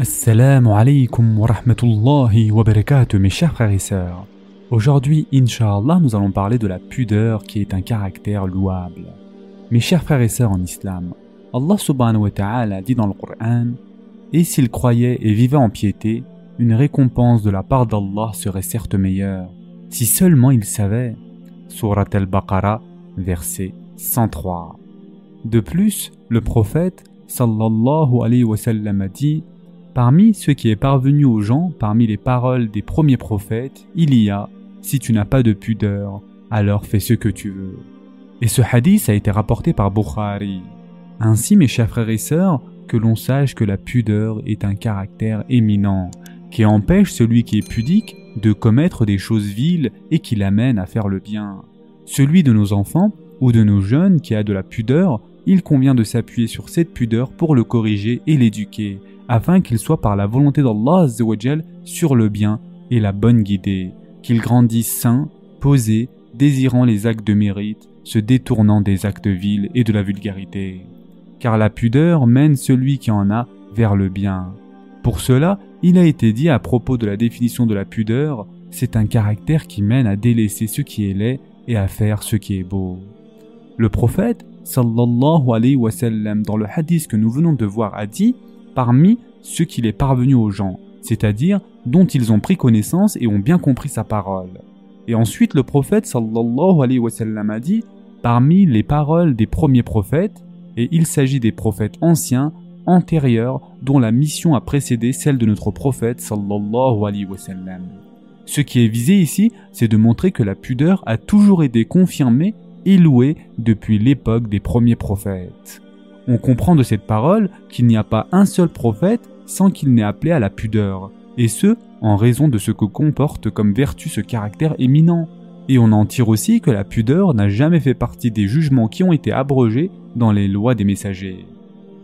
Assalamu alaikum wa rahmatullahi wa barakatuh mes chers frères et sœurs. Aujourd'hui, Inch'Allah, nous allons parler de la pudeur qui est un caractère louable. Mes chers frères et sœurs en islam, Allah subhanahu wa ta'ala dit dans le Coran Et s'ils croyaient et vivaient en piété, une récompense de la part d'Allah serait certes meilleure, si seulement ils savaient. Surat al-Baqarah, verset 103. De plus, le prophète sallallahu alayhi wa sallam a dit Parmi ce qui est parvenu aux gens, parmi les paroles des premiers prophètes, il y a Si tu n'as pas de pudeur, alors fais ce que tu veux. Et ce hadith a été rapporté par Bukhari. Ainsi, mes chers frères et sœurs, que l'on sache que la pudeur est un caractère éminent, qui empêche celui qui est pudique de commettre des choses viles et qui l'amène à faire le bien. Celui de nos enfants ou de nos jeunes qui a de la pudeur, il convient de s'appuyer sur cette pudeur pour le corriger et l'éduquer, afin qu'il soit par la volonté d'Allah sur le bien et la bonne guidée, qu'il grandisse sain, posé, désirant les actes de mérite, se détournant des actes vils et de la vulgarité. Car la pudeur mène celui qui en a vers le bien. Pour cela, il a été dit à propos de la définition de la pudeur, c'est un caractère qui mène à délaisser ce qui est laid et à faire ce qui est beau. Le prophète, wa dans le hadith que nous venons de voir, a dit parmi ce qu'il est parvenu aux gens, c'est-à-dire dont ils ont pris connaissance et ont bien compris sa parole. Et ensuite le prophète wa a dit parmi les paroles des premiers prophètes, et il s'agit des prophètes anciens, antérieurs, dont la mission a précédé celle de notre prophète sallallahu alayhi wa sallam. Ce qui est visé ici, c'est de montrer que la pudeur a toujours été confirmée et louée depuis l'époque des premiers prophètes. On comprend de cette parole qu'il n'y a pas un seul prophète sans qu'il n'ait appelé à la pudeur, et ce, en raison de ce que comporte comme vertu ce caractère éminent. Et on en tire aussi que la pudeur n'a jamais fait partie des jugements qui ont été abrogés dans les lois des messagers.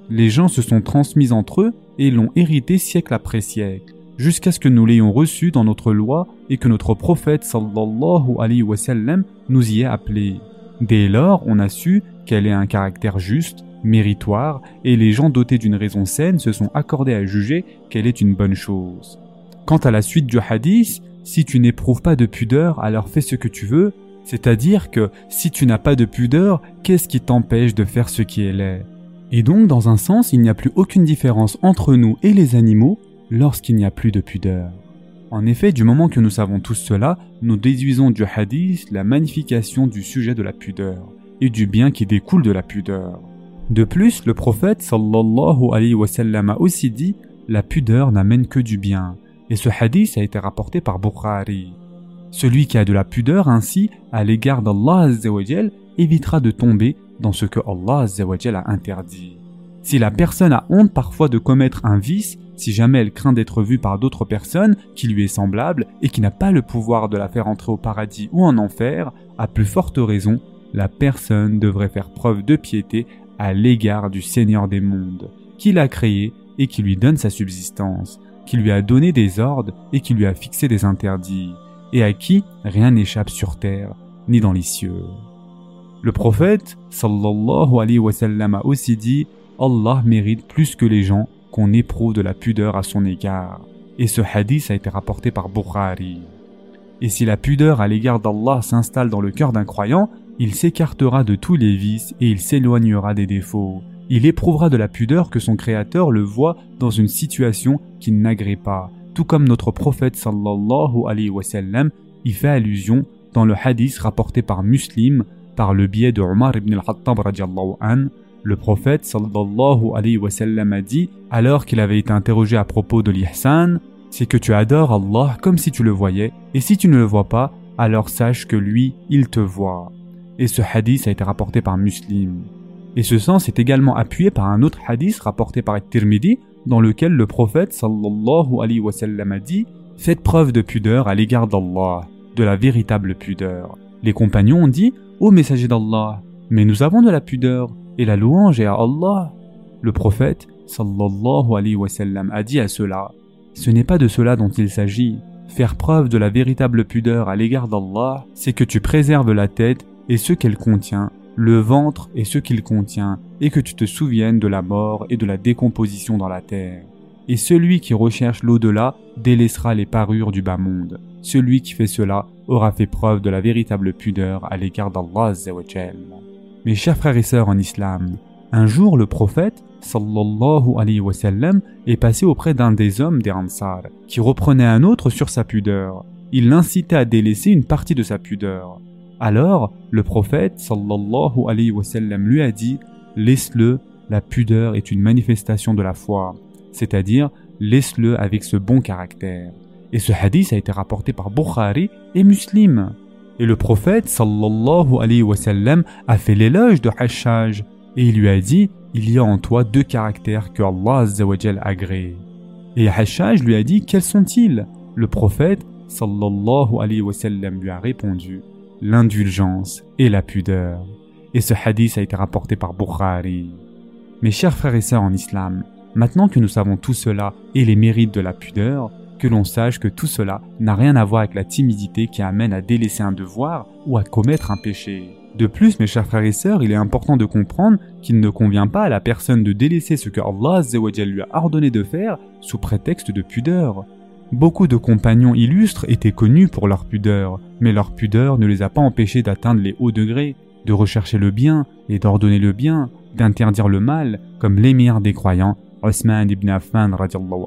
Les gens se sont transmis entre eux et l'ont hérité siècle après siècle, jusqu'à ce que nous l'ayons reçu dans notre loi et que notre prophète sallallahu nous y ait appelé. Dès lors, on a su qu'elle ait un caractère juste, méritoire, et les gens dotés d'une raison saine se sont accordés à juger qu'elle est une bonne chose. Quant à la suite du hadith, si tu n'éprouves pas de pudeur, alors fais ce que tu veux, c'est-à-dire que si tu n'as pas de pudeur, qu'est-ce qui t'empêche de faire ce qui est laid? Et donc, dans un sens, il n'y a plus aucune différence entre nous et les animaux lorsqu'il n'y a plus de pudeur. En effet, du moment que nous savons tous cela, nous déduisons du hadith la magnification du sujet de la pudeur et du bien qui découle de la pudeur. De plus, le prophète sallallahu alayhi wa sallam a aussi dit La pudeur n'amène que du bien. Et ce hadith a été rapporté par Bukhari. Celui qui a de la pudeur ainsi à l'égard d'Allah évitera de tomber dans ce que Allah a interdit. Si la personne a honte parfois de commettre un vice, si jamais elle craint d'être vue par d'autres personnes qui lui est semblable et qui n'a pas le pouvoir de la faire entrer au paradis ou en enfer, à plus forte raison, la personne devrait faire preuve de piété à l'égard du Seigneur des mondes, qui l'a créé et qui lui donne sa subsistance, qui lui a donné des ordres et qui lui a fixé des interdits, et à qui rien n'échappe sur terre ni dans les cieux. Le prophète sallallahu alayhi wa sallam a aussi dit Allah mérite plus que les gens qu'on éprouve de la pudeur à son égard. Et ce hadith a été rapporté par Bukhari. Et si la pudeur à l'égard d'Allah s'installe dans le cœur d'un croyant, il s'écartera de tous les vices et il s'éloignera des défauts. Il éprouvera de la pudeur que son Créateur le voit dans une situation qu'il n'agrée pas, tout comme notre prophète sallallahu alayhi wa sallam y fait allusion dans le hadith rapporté par Muslim par le biais de Omar ibn al-Khattab an, le prophète sallallahu alayhi wa sallam a dit, alors qu'il avait été interrogé à propos de l'ihsan, c'est que tu adores Allah comme si tu le voyais, et si tu ne le vois pas, alors sache que lui, il te voit et ce hadith a été rapporté par Muslim. Et ce sens est également appuyé par un autre hadith rapporté par Tirmidhi dans lequel le prophète sallallahu alayhi wa a dit Faites preuve de pudeur à l'égard d'Allah, de la véritable pudeur. Les compagnons ont dit Ô messager d'Allah, mais nous avons de la pudeur et la louange est à Allah. Le prophète sallallahu alayhi wa sallam a dit à cela Ce n'est pas de cela dont il s'agit. Faire preuve de la véritable pudeur à l'égard d'Allah, c'est que tu préserves la tête et ce qu'elle contient, le ventre et ce qu'il contient, et que tu te souviennes de la mort et de la décomposition dans la terre. et celui qui recherche l'au-delà délaissera les parures du bas monde. Celui qui fait cela aura fait preuve de la véritable pudeur à l'égard d'Allah Mes chers frères et sœurs en islam, un jour le prophète sallallahu alayhi wa sallam est passé auprès d'un des hommes des Ansar qui reprenait un autre sur sa pudeur. Il l'incitait à délaisser une partie de sa pudeur. Alors, le prophète sallallahu alayhi wa sallam lui a dit Laisse-le, la pudeur est une manifestation de la foi, c'est-à-dire laisse-le avec ce bon caractère. Et ce hadith a été rapporté par Bukhari et Muslim. Et le prophète sallallahu alayhi wa sallam a fait l'éloge de Hashaj et il lui a dit Il y a en toi deux caractères que Allah a agréés. Et Hashaj lui a dit Quels sont-ils? Le prophète sallallahu alayhi wa sallam lui a répondu L'indulgence et la pudeur. Et ce hadith a été rapporté par Bukhari. Mes chers frères et sœurs en islam, maintenant que nous savons tout cela et les mérites de la pudeur, que l'on sache que tout cela n'a rien à voir avec la timidité qui amène à délaisser un devoir ou à commettre un péché. De plus, mes chers frères et sœurs, il est important de comprendre qu'il ne convient pas à la personne de délaisser ce que Allah lui a ordonné de faire sous prétexte de pudeur. Beaucoup de compagnons illustres étaient connus pour leur pudeur, mais leur pudeur ne les a pas empêchés d'atteindre les hauts degrés, de rechercher le bien et d'ordonner le bien, d'interdire le mal, comme l'émir des croyants, Osman ibn Affan radiallahu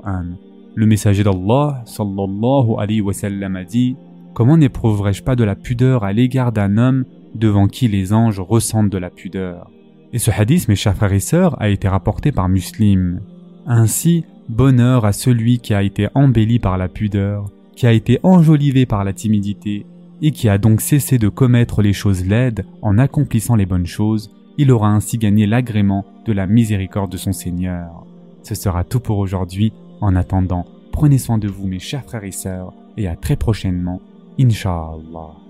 Le messager d'Allah sallallahu alayhi wa sallam a dit Comment n'éprouverais-je pas de la pudeur à l'égard d'un homme devant qui les anges ressentent de la pudeur? Et ce hadith, mes chers frères et sœurs, a été rapporté par Muslim. Ainsi, bonheur à celui qui a été embelli par la pudeur, qui a été enjolivé par la timidité, et qui a donc cessé de commettre les choses laides en accomplissant les bonnes choses, il aura ainsi gagné l'agrément de la miséricorde de son Seigneur. Ce sera tout pour aujourd'hui. En attendant, prenez soin de vous mes chers frères et sœurs, et à très prochainement, Inch'Allah.